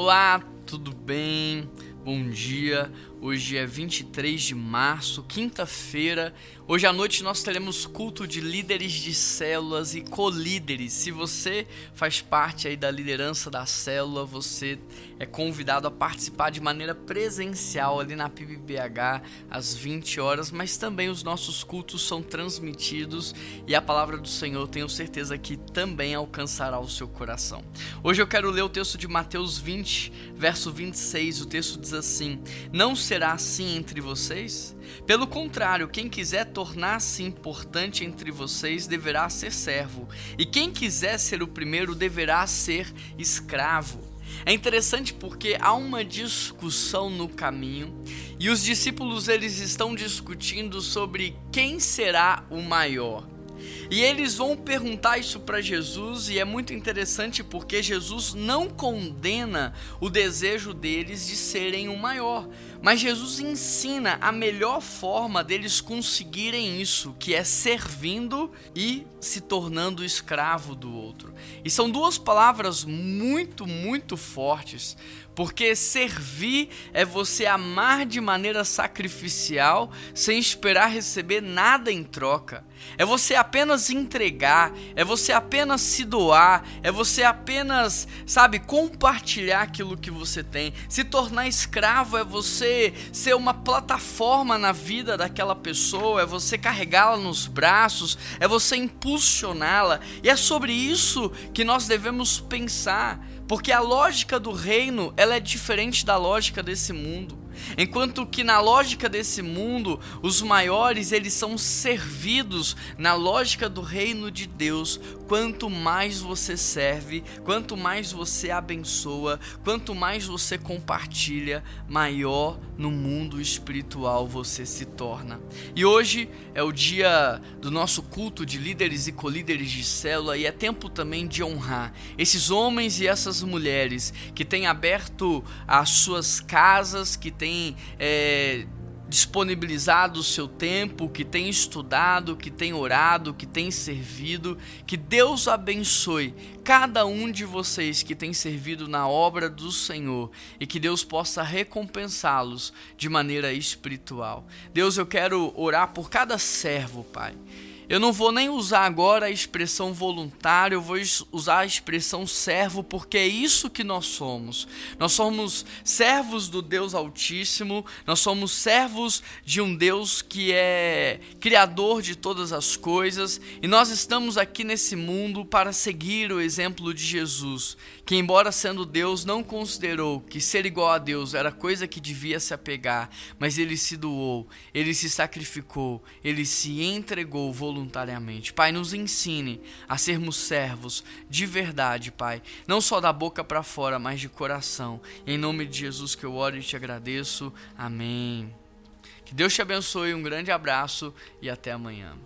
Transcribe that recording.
Olá, tudo bem? Bom dia. Hoje é 23 de março, quinta-feira. Hoje à noite nós teremos culto de líderes de células e colíderes. Se você faz parte aí da liderança da célula, você é convidado a participar de maneira presencial ali na PIBBH às 20 horas, mas também os nossos cultos são transmitidos e a palavra do Senhor tenho certeza que também alcançará o seu coração. Hoje eu quero ler o texto de Mateus 20, verso 26. O texto diz assim: Não será assim entre vocês? Pelo contrário, quem quiser tornar-se importante entre vocês deverá ser servo, e quem quiser ser o primeiro deverá ser escravo. É interessante porque há uma discussão no caminho e os discípulos eles estão discutindo sobre quem será o maior. E eles vão perguntar isso para Jesus, e é muito interessante porque Jesus não condena o desejo deles de serem o maior, mas Jesus ensina a melhor forma deles conseguirem isso, que é servindo e se tornando escravo do outro. E são duas palavras muito, muito fortes, porque servir é você amar de maneira sacrificial, sem esperar receber nada em troca. É você apenas entregar, é você apenas se doar, é você apenas, sabe, compartilhar aquilo que você tem. Se tornar escravo é você ser uma plataforma na vida daquela pessoa, é você carregá-la nos braços, é você impulsioná-la. E é sobre isso que nós devemos pensar, porque a lógica do reino, ela é diferente da lógica desse mundo. Enquanto que na lógica desse mundo, os maiores eles são servidos na lógica do reino de Deus. Quanto mais você serve, quanto mais você abençoa, quanto mais você compartilha, maior no mundo espiritual você se torna. E hoje é o dia do nosso culto de líderes e colíderes de célula e é tempo também de honrar esses homens e essas mulheres que têm aberto as suas casas, que têm tem é, disponibilizado o seu tempo, que tem estudado, que tem orado, que tem servido. Que Deus abençoe cada um de vocês que tem servido na obra do Senhor e que Deus possa recompensá-los de maneira espiritual. Deus, eu quero orar por cada servo, Pai eu não vou nem usar agora a expressão voluntário, eu vou usar a expressão servo, porque é isso que nós somos. Nós somos servos do Deus Altíssimo, nós somos servos de um Deus que é criador de todas as coisas, e nós estamos aqui nesse mundo para seguir o exemplo de Jesus, que, embora sendo Deus, não considerou que ser igual a Deus era coisa que devia se apegar, mas ele se doou, ele se sacrificou, ele se entregou voluntariamente voluntariamente. Pai, nos ensine a sermos servos de verdade, Pai, não só da boca para fora, mas de coração. Em nome de Jesus que eu oro e te agradeço. Amém. Que Deus te abençoe, um grande abraço e até amanhã.